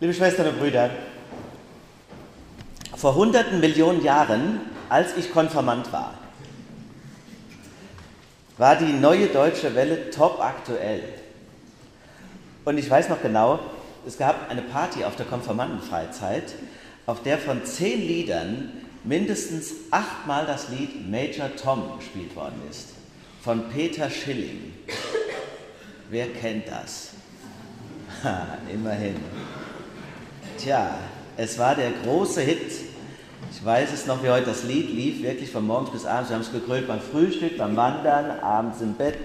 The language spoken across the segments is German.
Liebe Schwestern und Brüder, vor hunderten Millionen Jahren, als ich Konfirmand war, war die neue deutsche Welle top aktuell. Und ich weiß noch genau, es gab eine Party auf der Konfirmandenfreizeit, auf der von zehn Liedern mindestens achtmal das Lied Major Tom gespielt worden ist. Von Peter Schilling. Wer kennt das? Ha, immerhin. Tja, es war der große Hit. Ich weiß es noch, wie heute das Lied lief, wirklich von morgens bis abends. Wir haben es gegrölt beim Frühstück, beim Wandern, abends im Bett.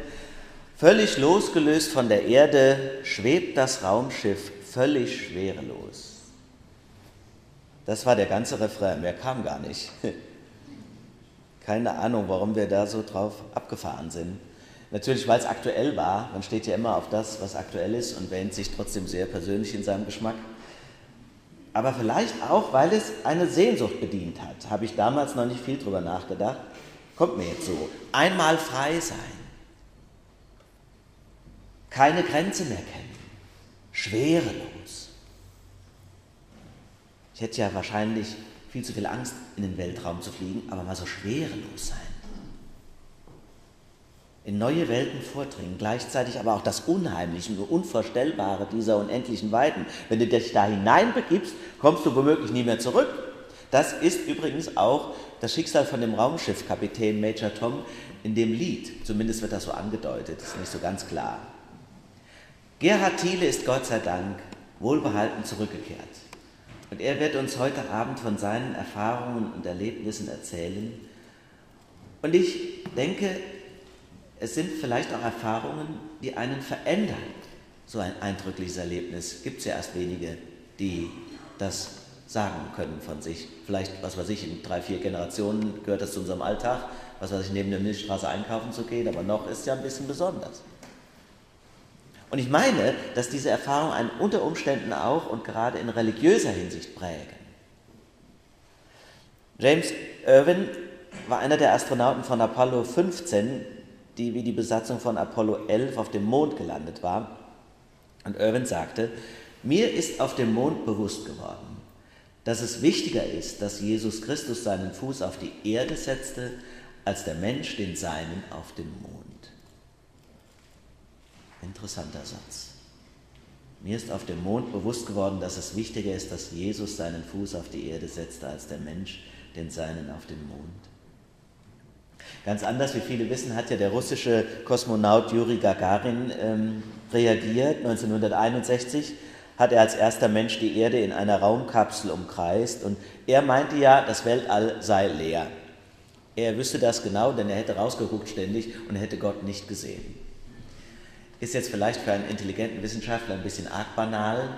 Völlig losgelöst von der Erde schwebt das Raumschiff völlig schwerelos. Das war der ganze Refrain, mehr kam gar nicht. Keine Ahnung, warum wir da so drauf abgefahren sind. Natürlich, weil es aktuell war. Man steht ja immer auf das, was aktuell ist und wähnt sich trotzdem sehr persönlich in seinem Geschmack. Aber vielleicht auch, weil es eine Sehnsucht bedient hat. Habe ich damals noch nicht viel drüber nachgedacht. Kommt mir jetzt so. Einmal frei sein. Keine Grenze mehr kennen. Schwerelos. Ich hätte ja wahrscheinlich viel zu viel Angst, in den Weltraum zu fliegen, aber mal so schwerelos sein in neue Welten vordringen, gleichzeitig aber auch das Unheimliche und Unvorstellbare dieser unendlichen Weiten. Wenn du dich da hineinbegibst, kommst du womöglich nie mehr zurück. Das ist übrigens auch das Schicksal von dem Raumschiffkapitän Major Tom in dem Lied. Zumindest wird das so angedeutet, ist nicht so ganz klar. Gerhard Thiele ist Gott sei Dank wohlbehalten zurückgekehrt. Und er wird uns heute Abend von seinen Erfahrungen und Erlebnissen erzählen. Und ich denke, es sind vielleicht auch Erfahrungen, die einen verändern. So ein eindrückliches Erlebnis gibt es ja erst wenige, die das sagen können von sich. Vielleicht, was weiß ich, in drei, vier Generationen gehört das zu unserem Alltag, was weiß ich, neben der Milchstraße einkaufen zu gehen, aber noch ist ja ein bisschen besonders. Und ich meine, dass diese Erfahrungen einen unter Umständen auch und gerade in religiöser Hinsicht prägen. James Irwin war einer der Astronauten von Apollo 15, die wie die Besatzung von Apollo 11 auf dem Mond gelandet war. Und Irwin sagte, mir ist auf dem Mond bewusst geworden, dass es wichtiger ist, dass Jesus Christus seinen Fuß auf die Erde setzte, als der Mensch den seinen auf dem Mond. Interessanter Satz. Mir ist auf dem Mond bewusst geworden, dass es wichtiger ist, dass Jesus seinen Fuß auf die Erde setzte, als der Mensch den seinen auf dem Mond. Ganz anders, wie viele wissen, hat ja der russische Kosmonaut Juri Gagarin ähm, reagiert. 1961 hat er als erster Mensch die Erde in einer Raumkapsel umkreist und er meinte ja, das Weltall sei leer. Er wüsste das genau, denn er hätte rausgeguckt ständig und hätte Gott nicht gesehen. Ist jetzt vielleicht für einen intelligenten Wissenschaftler ein bisschen arg banal,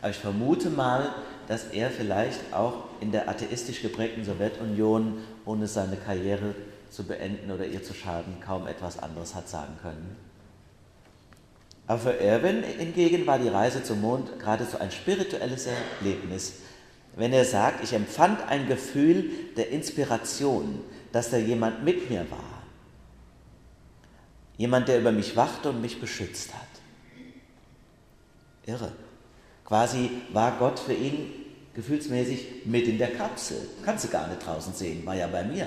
aber ich vermute mal, dass er vielleicht auch in der atheistisch geprägten Sowjetunion ohne seine Karriere zu beenden oder ihr zu schaden, kaum etwas anderes hat sagen können. Aber für Irwin hingegen war die Reise zum Mond geradezu ein spirituelles Erlebnis. Wenn er sagt, ich empfand ein Gefühl der Inspiration, dass da jemand mit mir war. Jemand, der über mich wachte und mich beschützt hat. Irre. Quasi war Gott für ihn gefühlsmäßig mit in der Kapsel. Kannst du gar nicht draußen sehen, war ja bei mir.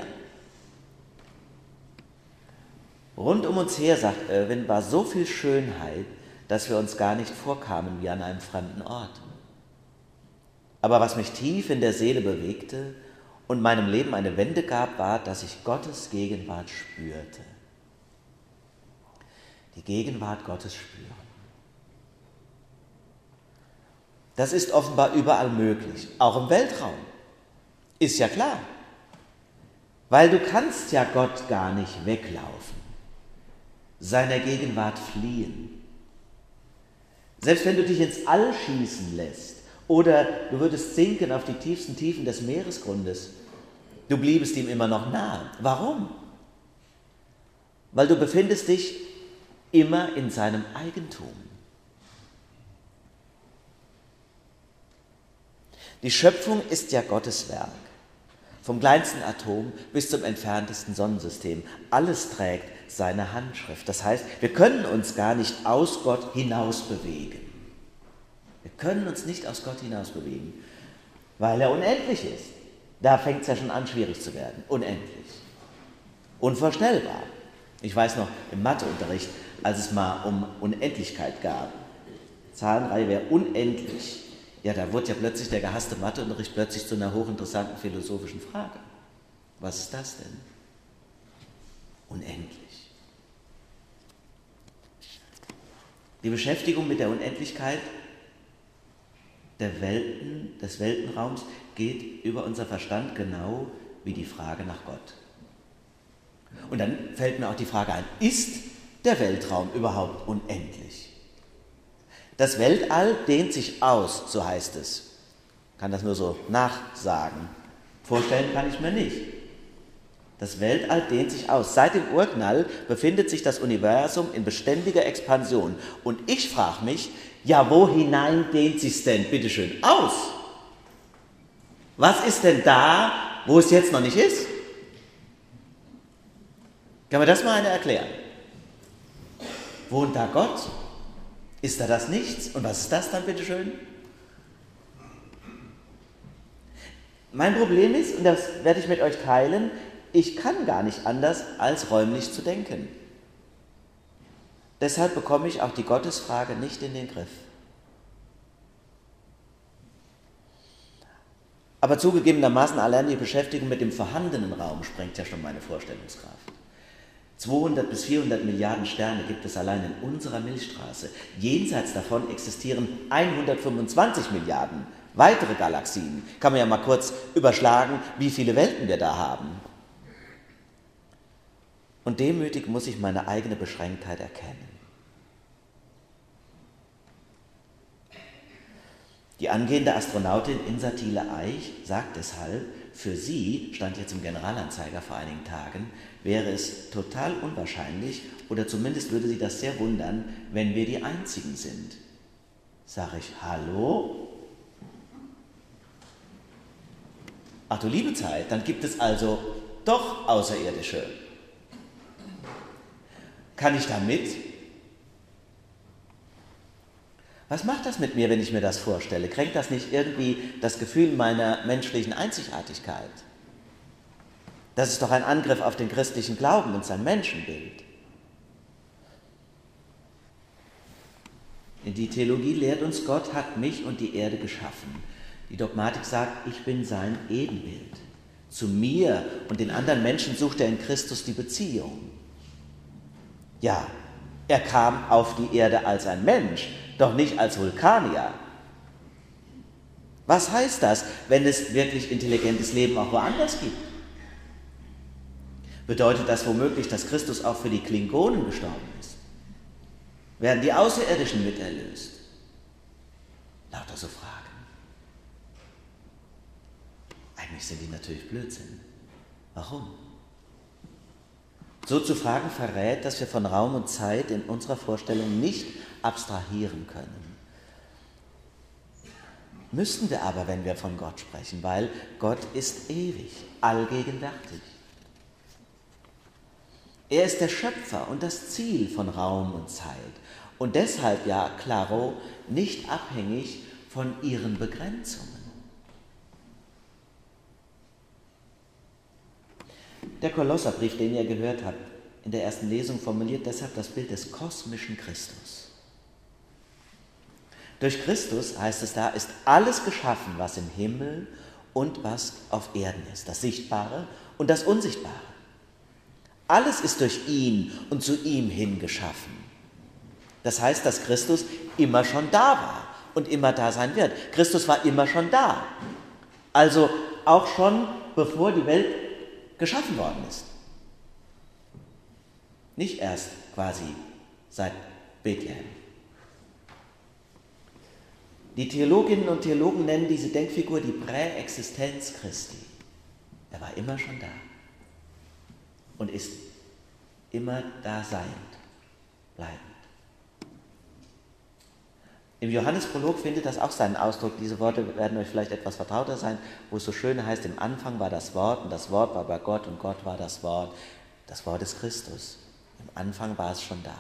Rund um uns her, sagt Irwin, war so viel Schönheit, dass wir uns gar nicht vorkamen wie an einem fremden Ort. Aber was mich tief in der Seele bewegte und meinem Leben eine Wende gab, war, dass ich Gottes Gegenwart spürte. Die Gegenwart Gottes spüren. Das ist offenbar überall möglich, auch im Weltraum. Ist ja klar. Weil du kannst ja Gott gar nicht weglaufen seiner Gegenwart fliehen. Selbst wenn du dich ins All schießen lässt oder du würdest sinken auf die tiefsten Tiefen des Meeresgrundes, du bliebest ihm immer noch nahe. Warum? Weil du befindest dich immer in seinem Eigentum. Die Schöpfung ist ja Gottes Werk. Vom kleinsten Atom bis zum entferntesten Sonnensystem. Alles trägt seine Handschrift. Das heißt, wir können uns gar nicht aus Gott hinaus bewegen. Wir können uns nicht aus Gott hinaus bewegen, weil er unendlich ist. Da fängt es ja schon an, schwierig zu werden. Unendlich. Unvorstellbar. Ich weiß noch im Matheunterricht, als es mal um Unendlichkeit gab. Zahlenreihe wäre unendlich. Ja, da wurde ja plötzlich der gehasste Matheunterricht plötzlich zu einer hochinteressanten philosophischen Frage. Was ist das denn? Unendlich. Die Beschäftigung mit der Unendlichkeit der Welten, des Weltenraums geht über unser Verstand genau wie die Frage nach Gott. Und dann fällt mir auch die Frage ein, ist der Weltraum überhaupt unendlich? Das Weltall dehnt sich aus, so heißt es. Ich kann das nur so nachsagen. Vorstellen kann ich mir nicht. Das Weltall dehnt sich aus. Seit dem Urknall befindet sich das Universum in beständiger Expansion. Und ich frage mich, ja, wo hinein dehnt sich denn bitteschön aus? Was ist denn da, wo es jetzt noch nicht ist? Kann mir das mal einer erklären? Wohnt da Gott? Ist da das Nichts? Und was ist das dann, bitteschön? Mein Problem ist, und das werde ich mit euch teilen, ich kann gar nicht anders, als räumlich zu denken. Deshalb bekomme ich auch die Gottesfrage nicht in den Griff. Aber zugegebenermaßen allein die Beschäftigung mit dem vorhandenen Raum sprengt ja schon meine Vorstellungskraft. 200 bis 400 Milliarden Sterne gibt es allein in unserer Milchstraße. Jenseits davon existieren 125 Milliarden weitere Galaxien. Kann man ja mal kurz überschlagen, wie viele Welten wir da haben. Und demütig muss ich meine eigene Beschränktheit erkennen. Die angehende Astronautin Insa Thiele-Eich sagt deshalb, für sie, stand jetzt im Generalanzeiger vor einigen Tagen, wäre es total unwahrscheinlich oder zumindest würde sie das sehr wundern, wenn wir die Einzigen sind. Sag ich, hallo? Ach du liebe Zeit, dann gibt es also doch Außerirdische. Kann ich da mit? Was macht das mit mir, wenn ich mir das vorstelle? Kränkt das nicht irgendwie das Gefühl meiner menschlichen Einzigartigkeit? Das ist doch ein Angriff auf den christlichen Glauben und sein Menschenbild. Die Theologie lehrt uns, Gott hat mich und die Erde geschaffen. Die Dogmatik sagt, ich bin sein Ebenbild. Zu mir und den anderen Menschen sucht er in Christus die Beziehung. Ja, er kam auf die Erde als ein Mensch, doch nicht als Vulkanier. Was heißt das, wenn es wirklich intelligentes Leben auch woanders gibt? Bedeutet das womöglich, dass Christus auch für die Klingonen gestorben ist? Werden die Außerirdischen miterlöst? Lauter so Fragen. Eigentlich sind die natürlich Blödsinn. Warum? So zu fragen verrät, dass wir von Raum und Zeit in unserer Vorstellung nicht abstrahieren können. Müssten wir aber, wenn wir von Gott sprechen, weil Gott ist ewig, allgegenwärtig. Er ist der Schöpfer und das Ziel von Raum und Zeit und deshalb ja, claro, nicht abhängig von ihren Begrenzungen. Der Kolosserbrief, den ihr gehört habt, in der ersten Lesung formuliert deshalb das Bild des kosmischen Christus. Durch Christus, heißt es da, ist alles geschaffen, was im Himmel und was auf Erden ist, das Sichtbare und das Unsichtbare. Alles ist durch ihn und zu ihm hin geschaffen. Das heißt, dass Christus immer schon da war und immer da sein wird. Christus war immer schon da. Also auch schon bevor die Welt geschaffen worden ist. Nicht erst quasi seit Bethlehem. Die Theologinnen und Theologen nennen diese Denkfigur die Präexistenz Christi. Er war immer schon da und ist immer da seiend, bleibend. Im Johannesprolog findet das auch seinen Ausdruck. Diese Worte werden euch vielleicht etwas vertrauter sein, wo es so schön heißt, im Anfang war das Wort und das Wort war bei Gott und Gott war das Wort. Das Wort ist Christus. Im Anfang war es schon da.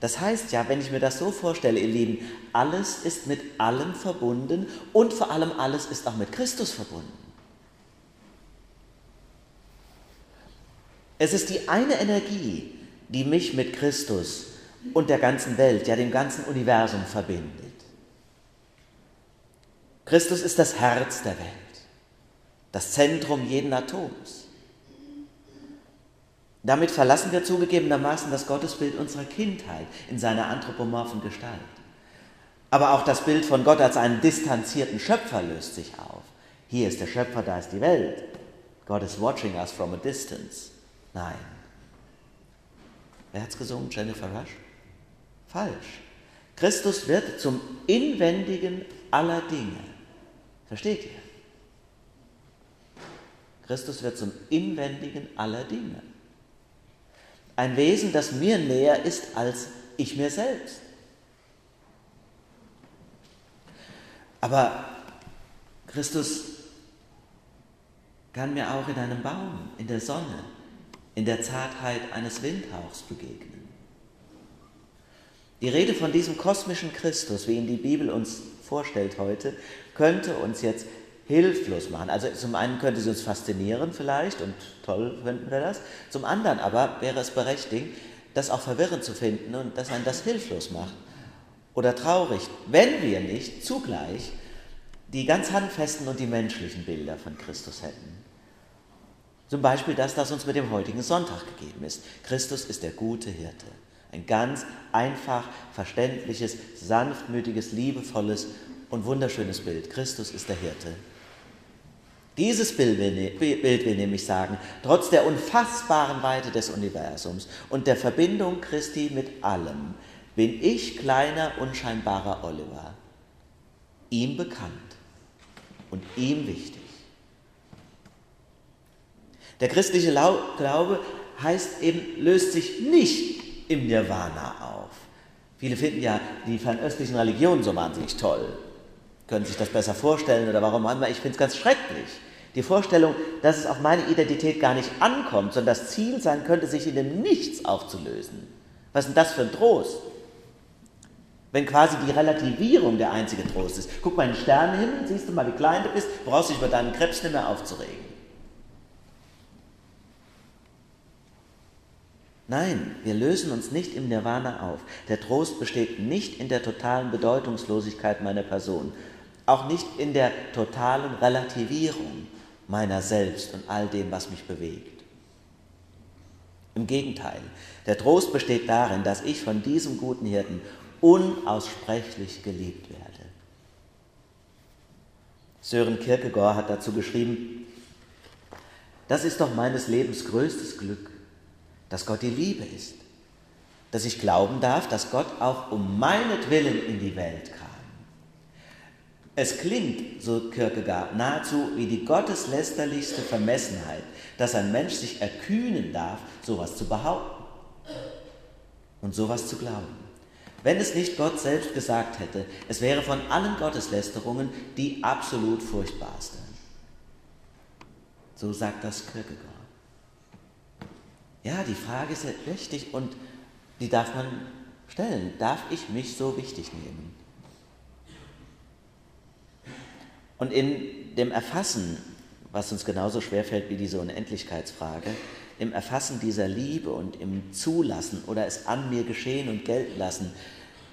Das heißt ja, wenn ich mir das so vorstelle, ihr Lieben, alles ist mit allem verbunden und vor allem alles ist auch mit Christus verbunden. Es ist die eine Energie, die mich mit Christus und der ganzen Welt, ja dem ganzen Universum verbindet. Christus ist das Herz der Welt, das Zentrum jeden Atoms. Damit verlassen wir zugegebenermaßen das Gottesbild unserer Kindheit in seiner anthropomorphen Gestalt. Aber auch das Bild von Gott als einen distanzierten Schöpfer löst sich auf. Hier ist der Schöpfer, da ist die Welt. God is watching us from a distance. Nein. Wer hat's gesungen? Jennifer Rush? Falsch. Christus wird zum Inwendigen aller Dinge. Versteht ihr? Christus wird zum Inwendigen aller Dinge. Ein Wesen, das mir näher ist als ich mir selbst. Aber Christus kann mir auch in einem Baum, in der Sonne, in der Zartheit eines Windhauchs begegnen. Die Rede von diesem kosmischen Christus, wie ihn die Bibel uns vorstellt heute, könnte uns jetzt hilflos machen. Also zum einen könnte sie uns faszinieren vielleicht und toll finden wir das, zum anderen aber wäre es berechtigt, das auch verwirrend zu finden und dass einen das hilflos macht oder traurig, wenn wir nicht zugleich die ganz handfesten und die menschlichen Bilder von Christus hätten. Zum Beispiel das, das uns mit dem heutigen Sonntag gegeben ist. Christus ist der gute Hirte. Ein ganz einfach, verständliches, sanftmütiges, liebevolles und wunderschönes Bild. Christus ist der Hirte. Dieses Bild will, ne-, Bild will nämlich sagen, trotz der unfassbaren Weite des Universums und der Verbindung Christi mit allem, bin ich kleiner, unscheinbarer Oliver, ihm bekannt und ihm wichtig. Der christliche Glaube heißt eben, löst sich nicht im Nirvana auf. Viele finden ja die fernöstlichen Religionen so wahnsinnig toll, können sich das besser vorstellen oder warum auch immer. Ich finde es ganz schrecklich. Die Vorstellung, dass es auf meine Identität gar nicht ankommt, sondern das Ziel sein könnte, sich in dem Nichts aufzulösen. Was ist denn das für ein Trost? Wenn quasi die Relativierung der einzige Trost ist. Guck mal in den Sternenhimmel, siehst du mal, wie klein du bist, brauchst dich über deinen Krebs nicht mehr aufzuregen. Nein, wir lösen uns nicht im Nirvana auf. Der Trost besteht nicht in der totalen Bedeutungslosigkeit meiner Person, auch nicht in der totalen Relativierung meiner selbst und all dem, was mich bewegt. Im Gegenteil, der Trost besteht darin, dass ich von diesem guten Hirten unaussprechlich geliebt werde. Sören Kierkegaard hat dazu geschrieben, das ist doch meines Lebens größtes Glück, dass Gott die Liebe ist, dass ich glauben darf, dass Gott auch um meinetwillen in die Welt kam. Es klingt, so Kierkegaard, nahezu wie die gotteslästerlichste Vermessenheit, dass ein Mensch sich erkühnen darf, sowas zu behaupten und sowas zu glauben. Wenn es nicht Gott selbst gesagt hätte, es wäre von allen Gotteslästerungen die absolut furchtbarste. So sagt das Kierkegaard. Ja, die Frage ist richtig und die darf man stellen. Darf ich mich so wichtig nehmen? Und in dem Erfassen, was uns genauso schwerfällt wie diese Unendlichkeitsfrage, im Erfassen dieser Liebe und im Zulassen oder es an mir geschehen und gelten lassen,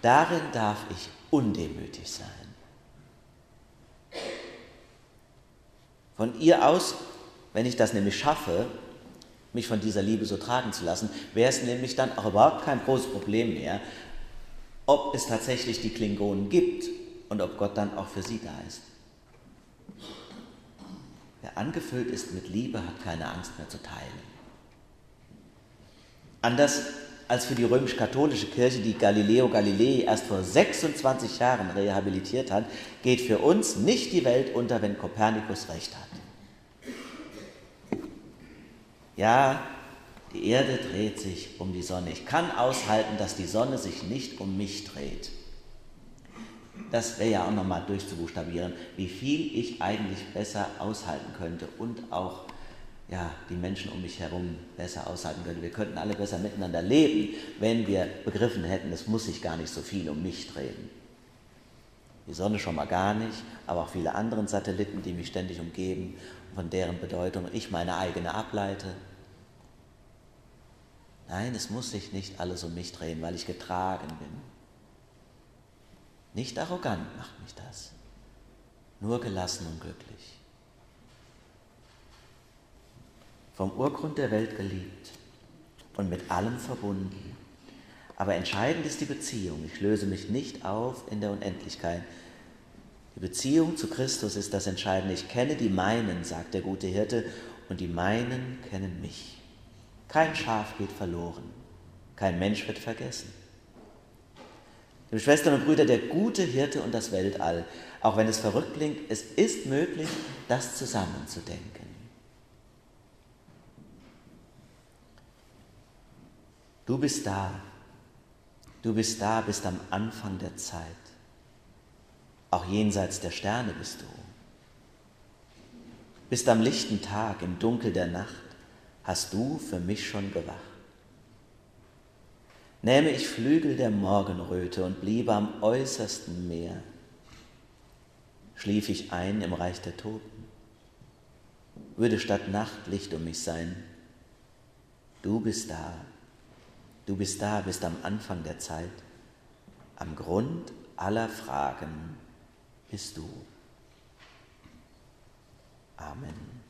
darin darf ich undemütig sein. Von ihr aus, wenn ich das nämlich schaffe, mich von dieser Liebe so tragen zu lassen, wäre es nämlich dann auch überhaupt kein großes Problem mehr, ob es tatsächlich die Klingonen gibt und ob Gott dann auch für sie da ist. Wer angefüllt ist mit Liebe, hat keine Angst mehr zu teilen. Anders als für die römisch-katholische Kirche, die Galileo Galilei erst vor 26 Jahren rehabilitiert hat, geht für uns nicht die Welt unter, wenn Kopernikus recht hat. Ja, die Erde dreht sich um die Sonne. Ich kann aushalten, dass die Sonne sich nicht um mich dreht. Das wäre ja auch nochmal durchzubuchstabieren, wie viel ich eigentlich besser aushalten könnte und auch ja, die Menschen um mich herum besser aushalten können. Wir könnten alle besser miteinander leben, wenn wir begriffen hätten, es muss sich gar nicht so viel um mich drehen. Die Sonne schon mal gar nicht, aber auch viele andere Satelliten, die mich ständig umgeben, von deren Bedeutung ich meine eigene ableite. Nein, es muss sich nicht alles um mich drehen, weil ich getragen bin. Nicht arrogant macht mich das, nur gelassen und glücklich. Vom Urgrund der Welt geliebt und mit allem verbunden. Aber entscheidend ist die Beziehung. Ich löse mich nicht auf in der Unendlichkeit. Die Beziehung zu Christus ist das Entscheidende. Ich kenne die meinen, sagt der gute Hirte, und die meinen kennen mich. Kein Schaf geht verloren, kein Mensch wird vergessen. Liebe Schwestern und Brüder, der gute Hirte und das Weltall, auch wenn es verrückt klingt, es ist möglich, das zusammenzudenken. Du bist da, du bist da, bist am Anfang der Zeit. Auch jenseits der Sterne bist du. Bist am lichten Tag, im Dunkel der Nacht hast du für mich schon gewacht. Nähme ich Flügel der Morgenröte und bliebe am äußersten Meer, schlief ich ein im Reich der Toten, würde statt Nacht Licht um mich sein. Du bist da, du bist da, bist am Anfang der Zeit, am Grund aller Fragen bist du. Amen.